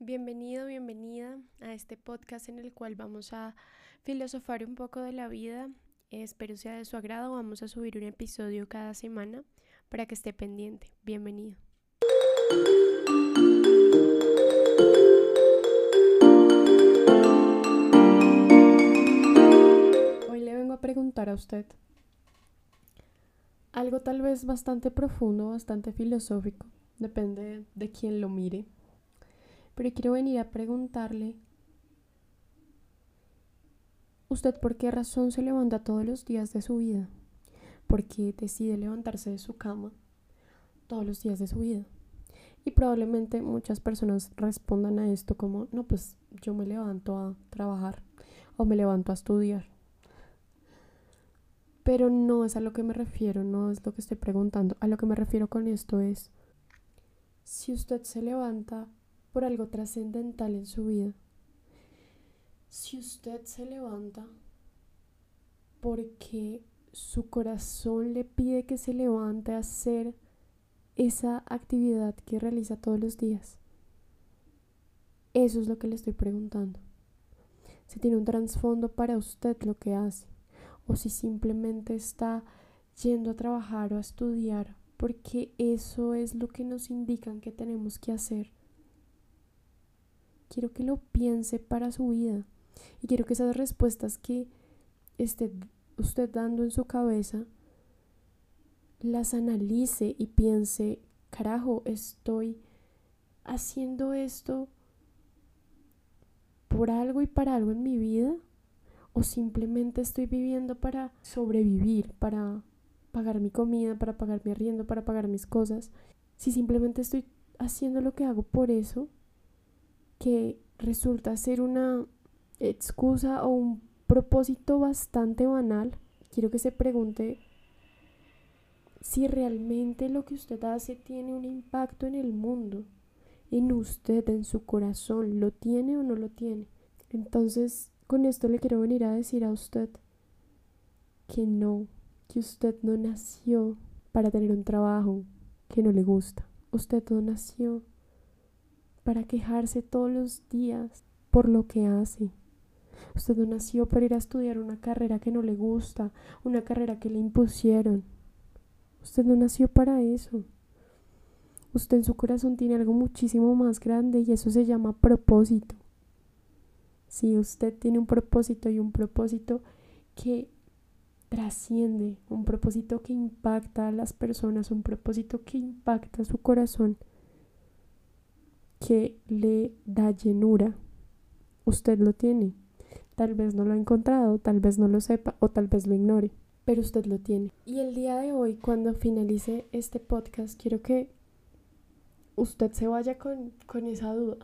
Bienvenido, bienvenida a este podcast en el cual vamos a filosofar un poco de la vida. Espero sea de su agrado. Vamos a subir un episodio cada semana para que esté pendiente. Bienvenido. Hoy le vengo a preguntar a usted algo tal vez bastante profundo, bastante filosófico, depende de quién lo mire. Pero quiero venir a preguntarle, ¿usted por qué razón se levanta todos los días de su vida? ¿Por qué decide levantarse de su cama todos los días de su vida? Y probablemente muchas personas respondan a esto como, no, pues yo me levanto a trabajar o me levanto a estudiar. Pero no es a lo que me refiero, no es lo que estoy preguntando. A lo que me refiero con esto es, si usted se levanta por algo trascendental en su vida. Si usted se levanta porque su corazón le pide que se levante a hacer esa actividad que realiza todos los días. Eso es lo que le estoy preguntando. Si tiene un trasfondo para usted lo que hace, o si simplemente está yendo a trabajar o a estudiar, porque eso es lo que nos indican que tenemos que hacer quiero que lo piense para su vida y quiero que esas respuestas que esté usted dando en su cabeza las analice y piense, carajo, estoy haciendo esto por algo y para algo en mi vida o simplemente estoy viviendo para sobrevivir, para pagar mi comida, para pagar mi arriendo, para pagar mis cosas. Si simplemente estoy haciendo lo que hago por eso, que resulta ser una excusa o un propósito bastante banal, quiero que se pregunte si realmente lo que usted hace tiene un impacto en el mundo, en usted, en su corazón, ¿lo tiene o no lo tiene? Entonces, con esto le quiero venir a decir a usted que no, que usted no nació para tener un trabajo que no le gusta. Usted no nació para quejarse todos los días por lo que hace. Usted no nació para ir a estudiar una carrera que no le gusta, una carrera que le impusieron. Usted no nació para eso. Usted en su corazón tiene algo muchísimo más grande y eso se llama propósito. Si usted tiene un propósito y un propósito que trasciende, un propósito que impacta a las personas, un propósito que impacta su corazón, que le da llenura. Usted lo tiene. Tal vez no lo ha encontrado, tal vez no lo sepa o tal vez lo ignore, pero usted lo tiene. Y el día de hoy, cuando finalice este podcast, quiero que usted se vaya con, con esa duda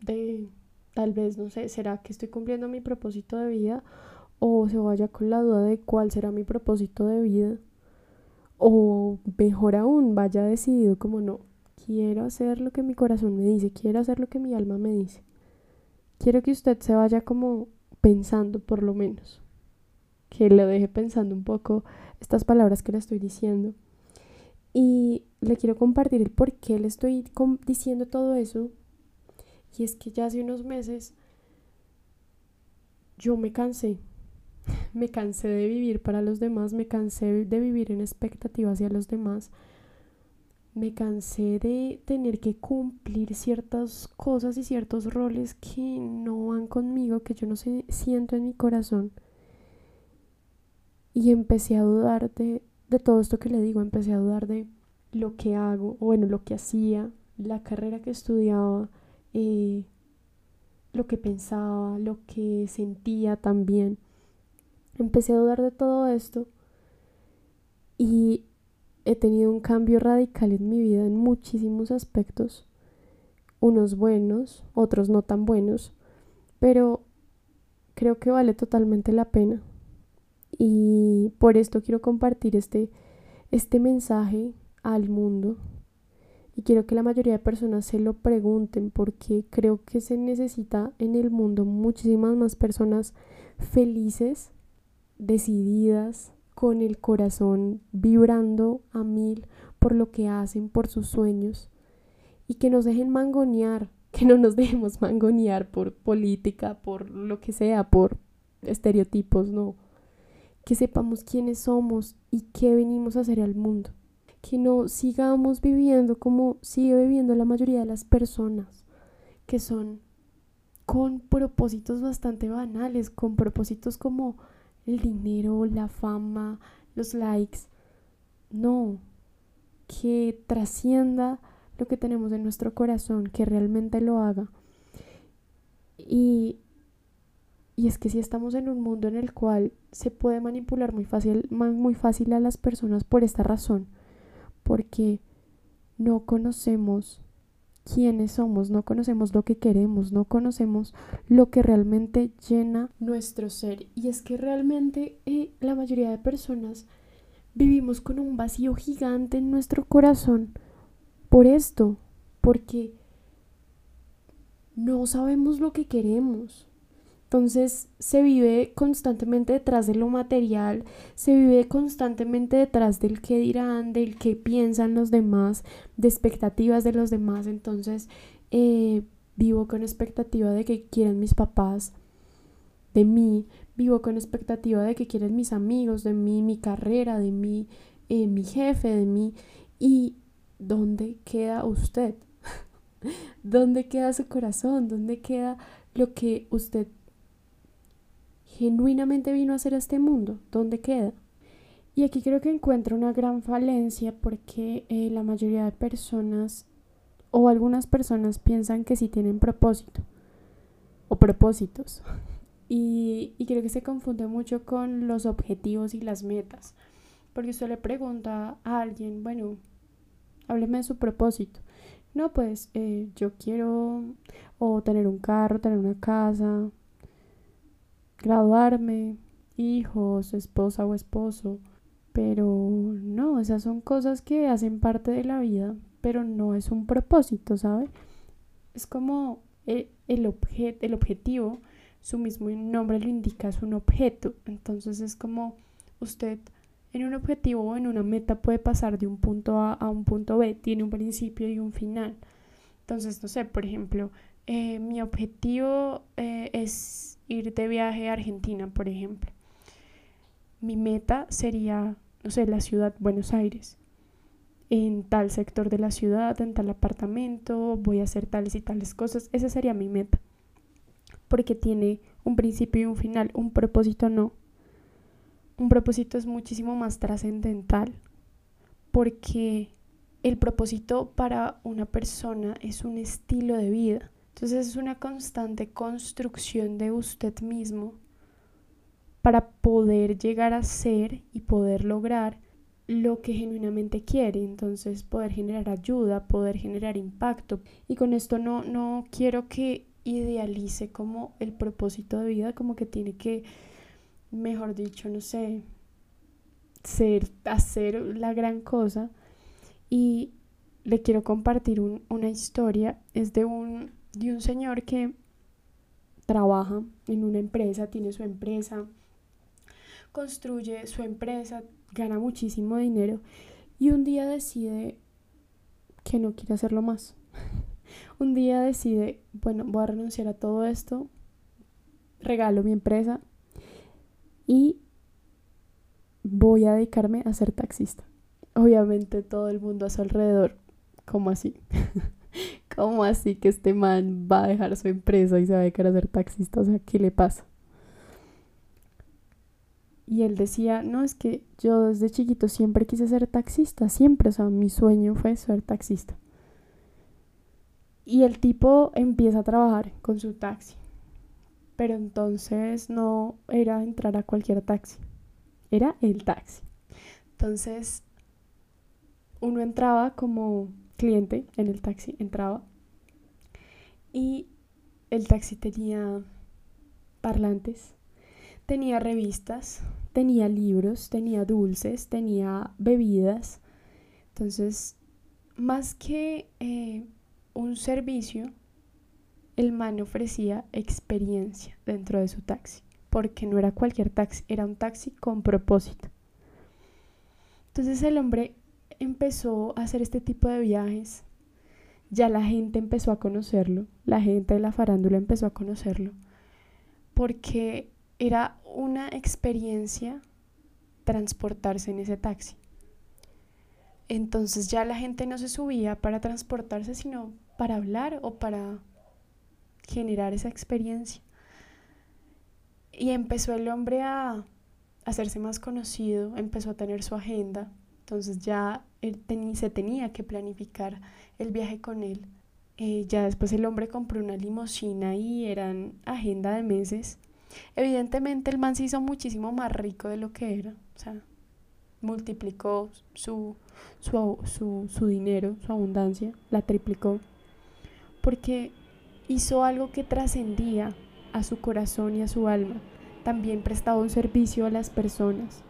de tal vez, no sé, ¿será que estoy cumpliendo mi propósito de vida? O se vaya con la duda de cuál será mi propósito de vida. O mejor aún, vaya decidido como no, Quiero hacer lo que mi corazón me dice, quiero hacer lo que mi alma me dice. Quiero que usted se vaya como pensando por lo menos, que le deje pensando un poco estas palabras que le estoy diciendo. Y le quiero compartir el por qué le estoy diciendo todo eso. Y es que ya hace unos meses yo me cansé. Me cansé de vivir para los demás, me cansé de vivir en expectativa hacia los demás me cansé de tener que cumplir ciertas cosas y ciertos roles que no van conmigo, que yo no siento en mi corazón. Y empecé a dudar de, de todo esto que le digo, empecé a dudar de lo que hago, bueno, lo que hacía, la carrera que estudiaba, eh, lo que pensaba, lo que sentía también. Empecé a dudar de todo esto y he tenido un cambio radical en mi vida en muchísimos aspectos, unos buenos, otros no tan buenos, pero creo que vale totalmente la pena. Y por esto quiero compartir este, este mensaje al mundo. Y quiero que la mayoría de personas se lo pregunten porque creo que se necesita en el mundo muchísimas más personas felices, decididas, con el corazón vibrando a mil por lo que hacen, por sus sueños, y que nos dejen mangonear que no nos dejemos mangonear por política, por lo que sea, por estereotipos, no. Que sepamos quiénes somos y qué venimos a hacer al mundo. Que no sigamos viviendo como sigue viviendo la mayoría de las personas, que son con propósitos bastante banales, con propósitos como el dinero, la fama, los likes. No, que trascienda lo que tenemos en nuestro corazón, que realmente lo haga. Y, y es que si estamos en un mundo en el cual se puede manipular muy fácil, muy fácil a las personas por esta razón, porque no conocemos quiénes somos, no conocemos lo que queremos, no conocemos lo que realmente llena nuestro ser. Y es que realmente eh, la mayoría de personas vivimos con un vacío gigante en nuestro corazón por esto, porque no sabemos lo que queremos. Entonces se vive constantemente detrás de lo material, se vive constantemente detrás del qué dirán, del qué piensan los demás, de expectativas de los demás. Entonces eh, vivo con expectativa de que quieren mis papás de mí, vivo con expectativa de que quieren mis amigos, de mí, mi carrera, de mí, eh, mi jefe, de mí. ¿Y dónde queda usted? ¿Dónde queda su corazón? ¿Dónde queda lo que usted genuinamente vino a hacer este mundo? ¿Dónde queda? Y aquí creo que encuentro una gran falencia porque eh, la mayoría de personas o algunas personas piensan que sí tienen propósito o propósitos. Y, y creo que se confunde mucho con los objetivos y las metas. Porque usted le pregunta a alguien, bueno, hábleme de su propósito. No, pues eh, yo quiero o tener un carro, tener una casa, graduarme, hijos, esposa o esposo. Pero no, esas son cosas que hacen parte de la vida, pero no es un propósito, ¿sabe? Es como el, el, el objetivo, su mismo nombre lo indica, es un objeto. Entonces es como usted en un objetivo o en una meta puede pasar de un punto A a un punto B, tiene un principio y un final. Entonces, no sé, por ejemplo, eh, mi objetivo eh, es ir de viaje a Argentina, por ejemplo. Mi meta sería, no sé, la ciudad Buenos Aires. En tal sector de la ciudad, en tal apartamento, voy a hacer tales y tales cosas. Esa sería mi meta. Porque tiene un principio y un final, un propósito no. Un propósito es muchísimo más trascendental porque el propósito para una persona es un estilo de vida. Entonces es una constante construcción de usted mismo para poder llegar a ser y poder lograr lo que genuinamente quiere. Entonces poder generar ayuda, poder generar impacto. Y con esto no, no quiero que idealice como el propósito de vida, como que tiene que, mejor dicho, no sé, ser, hacer la gran cosa. Y le quiero compartir una historia. Es de un de un señor que trabaja en una empresa, tiene su empresa, construye su empresa, gana muchísimo dinero y un día decide que no quiere hacerlo más. un día decide, bueno, voy a renunciar a todo esto, regalo mi empresa y voy a dedicarme a ser taxista. Obviamente todo el mundo a su alrededor, como así? ¿Cómo así que este man va a dejar su empresa y se va a dedicar a ser taxista? O sea, ¿qué le pasa? Y él decía, no, es que yo desde chiquito siempre quise ser taxista, siempre, o sea, mi sueño fue ser taxista. Y el tipo empieza a trabajar con su taxi, pero entonces no era entrar a cualquier taxi, era el taxi. Entonces, uno entraba como cliente en el taxi entraba y el taxi tenía parlantes, tenía revistas, tenía libros, tenía dulces, tenía bebidas. Entonces, más que eh, un servicio, el man ofrecía experiencia dentro de su taxi, porque no era cualquier taxi, era un taxi con propósito. Entonces el hombre empezó a hacer este tipo de viajes ya la gente empezó a conocerlo, la gente de la farándula empezó a conocerlo, porque era una experiencia transportarse en ese taxi. Entonces ya la gente no se subía para transportarse, sino para hablar o para generar esa experiencia. Y empezó el hombre a hacerse más conocido, empezó a tener su agenda, entonces ya él se tenía que planificar el viaje con él. Eh, ya después el hombre compró una limusina y eran agenda de meses. Evidentemente el man se hizo muchísimo más rico de lo que era. O sea, multiplicó su, su, su, su dinero, su abundancia, la triplicó. Porque hizo algo que trascendía a su corazón y a su alma. También prestaba un servicio a las personas.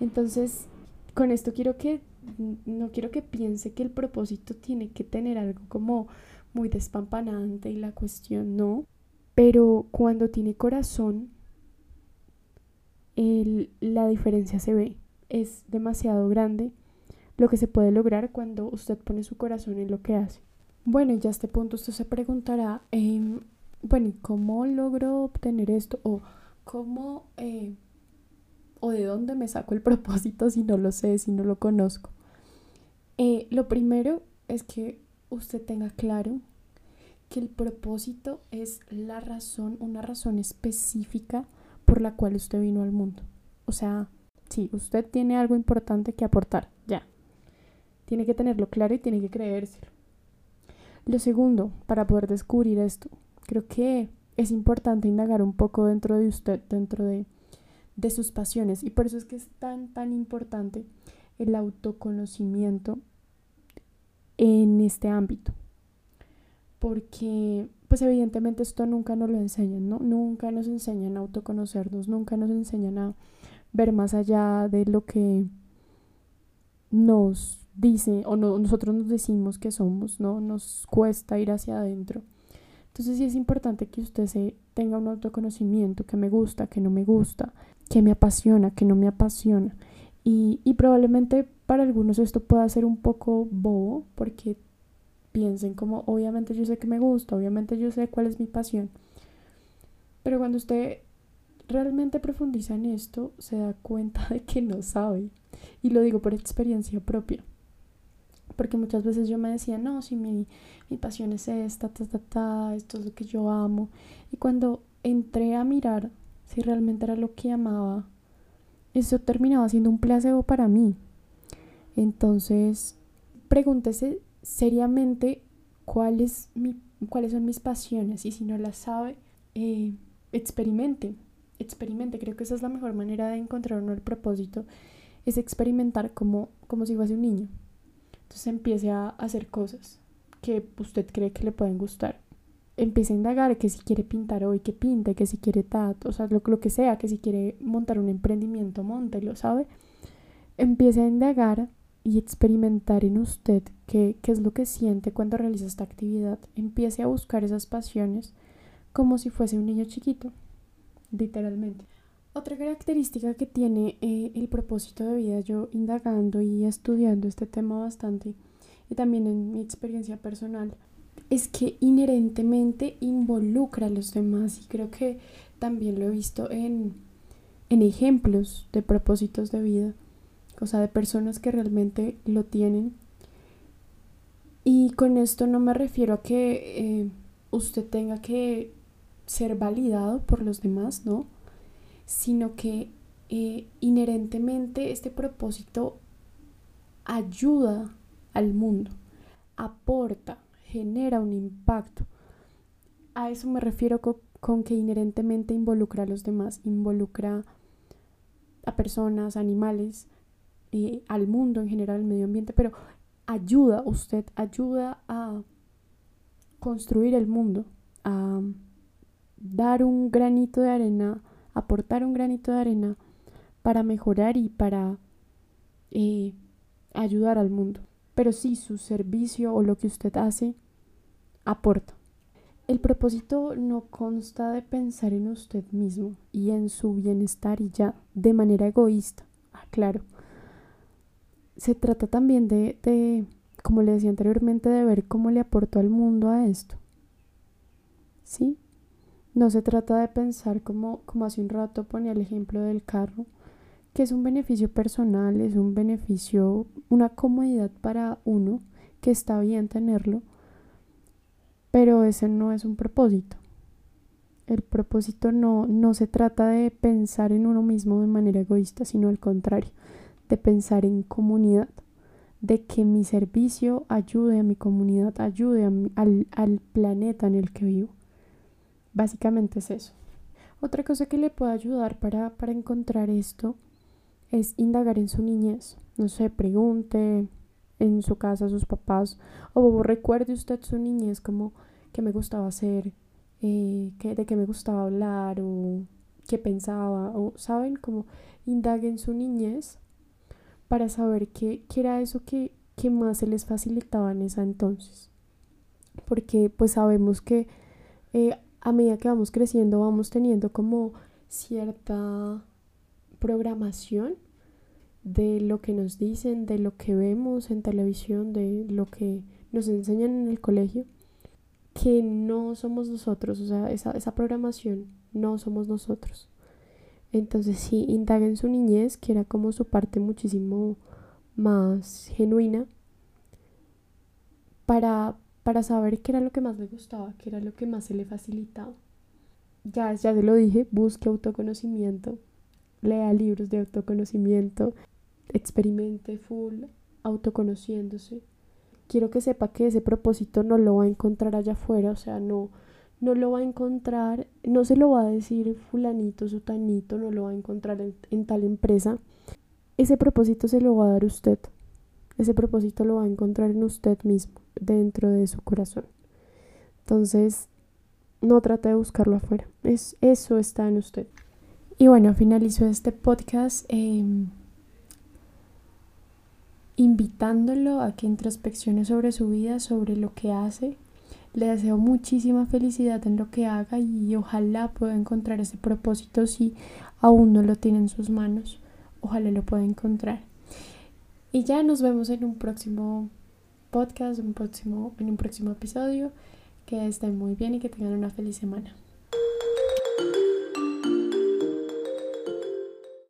Entonces, con esto quiero que no quiero que piense que el propósito tiene que tener algo como muy despampanante y la cuestión no. Pero cuando tiene corazón, la diferencia se ve. Es demasiado grande lo que se puede lograr cuando usted pone su corazón en lo que hace. Bueno, ya a este punto usted se preguntará, em, bueno, ¿cómo logro obtener esto? O ¿cómo eh, o de dónde me saco el propósito si no lo sé, si no lo conozco? Eh, lo primero es que usted tenga claro que el propósito es la razón, una razón específica por la cual usted vino al mundo. O sea, si usted tiene algo importante que aportar, ya. Tiene que tenerlo claro y tiene que creérselo. Lo segundo, para poder descubrir esto, creo que es importante indagar un poco dentro de usted, dentro de, de sus pasiones. Y por eso es que es tan, tan importante el autoconocimiento en este ámbito. Porque, pues evidentemente esto nunca nos lo enseñan, ¿no? Nunca nos enseñan a autoconocernos, nunca nos enseñan a ver más allá de lo que nos dice o nosotros nos decimos que somos, ¿no? Nos cuesta ir hacia adentro. Entonces sí es importante que usted se tenga un autoconocimiento, que me gusta, que no me gusta, que me apasiona, que no me apasiona. Y, y probablemente para algunos esto pueda ser un poco bobo porque piensen como obviamente yo sé que me gusta, obviamente yo sé cuál es mi pasión. Pero cuando usted realmente profundiza en esto, se da cuenta de que no sabe. Y lo digo por experiencia propia. Porque muchas veces yo me decía, no, si mi, mi pasión es esta, ta, ta, ta, esto es lo que yo amo. Y cuando entré a mirar si realmente era lo que amaba, eso terminaba siendo un placebo para mí. Entonces, pregúntese seriamente cuál mi, cuáles son mis pasiones y si no las sabe, eh, experimente, experimente. Creo que esa es la mejor manera de encontrar uno el propósito, es experimentar como, como si fuese un niño. Entonces empiece a hacer cosas que usted cree que le pueden gustar. Empiece a indagar que si quiere pintar hoy, que pinte, que si quiere tato, o sea, lo, lo que sea, que si quiere montar un emprendimiento, montelo, ¿sabe? Empiece a indagar y experimentar en usted qué, qué es lo que siente cuando realiza esta actividad. Empiece a buscar esas pasiones como si fuese un niño chiquito, literalmente. Otra característica que tiene eh, el propósito de vida, yo indagando y estudiando este tema bastante, y también en mi experiencia personal, es que inherentemente involucra a los demás y creo que también lo he visto en, en ejemplos de propósitos de vida, o sea, de personas que realmente lo tienen. Y con esto no me refiero a que eh, usted tenga que ser validado por los demás, ¿no? sino que eh, inherentemente este propósito ayuda al mundo, aporta, genera un impacto. A eso me refiero con, que inherentemente involucra a los demás, involucra a personas, animales, eh, al mundo en general, al medio ambiente, pero ayuda, usted ayuda a construir el mundo, a dar un granito de arena aportar un granito de arena para mejorar y para eh, ayudar al mundo. Pero sí, su servicio o lo que usted hace aporta. El propósito no consta de pensar en usted mismo y en su bienestar y ya, de manera egoísta, ah, claro. Se trata también de, de como le decía anteriormente, de ver cómo le aportó al mundo a esto. ¿Sí? No se trata de pensar como, como hace un rato ponía el ejemplo del carro, que es un beneficio personal, es un beneficio, una comodidad para uno, que está bien tenerlo, pero ese no es un propósito. El propósito no, no se trata de pensar en uno mismo de manera egoísta, sino al contrario, de pensar en comunidad, de que mi servicio ayude a mi comunidad, ayude al, al planeta en el que vivo. Básicamente es eso. Otra cosa que le puede ayudar para, para encontrar esto es indagar en su niñez. No sé, pregunte en su casa a sus papás o recuerde usted su niñez como que me gustaba hacer, eh, que, de qué me gustaba hablar o qué pensaba o saben como indague en su niñez para saber qué, qué era eso que, que más se les facilitaba en esa entonces. Porque pues sabemos que eh, a medida que vamos creciendo vamos teniendo como cierta programación de lo que nos dicen, de lo que vemos en televisión, de lo que nos enseñan en el colegio, que no somos nosotros, o sea, esa, esa programación no somos nosotros. Entonces sí, indaga en su niñez, que era como su parte muchísimo más genuina, para, para saber qué era lo que más le gustaba, qué era lo que más se le facilitaba. Ya, ya se lo dije, busque autoconocimiento, lea libros de autoconocimiento, experimente full autoconociéndose. Quiero que sepa que ese propósito no lo va a encontrar allá afuera, o sea, no, no lo va a encontrar, no se lo va a decir fulanito, sutanito, no lo va a encontrar en, tal empresa. Ese propósito se lo va a dar usted. Ese propósito lo va a encontrar en usted mismo, dentro de su corazón. Entonces, no trate de buscarlo afuera. Es, eso está en usted. Y bueno, finalizo este podcast. Em, invitándolo a que introspeccione sobre su vida, sobre lo que hace. Le deseo muchísima felicidad en lo que haga y ojalá pueda encontrar ese propósito si aún no lo tiene en sus manos. Ojalá lo pueda encontrar. Y ya nos vemos en un próximo podcast, un próximo, en un próximo episodio. Que estén muy bien y que tengan una feliz semana.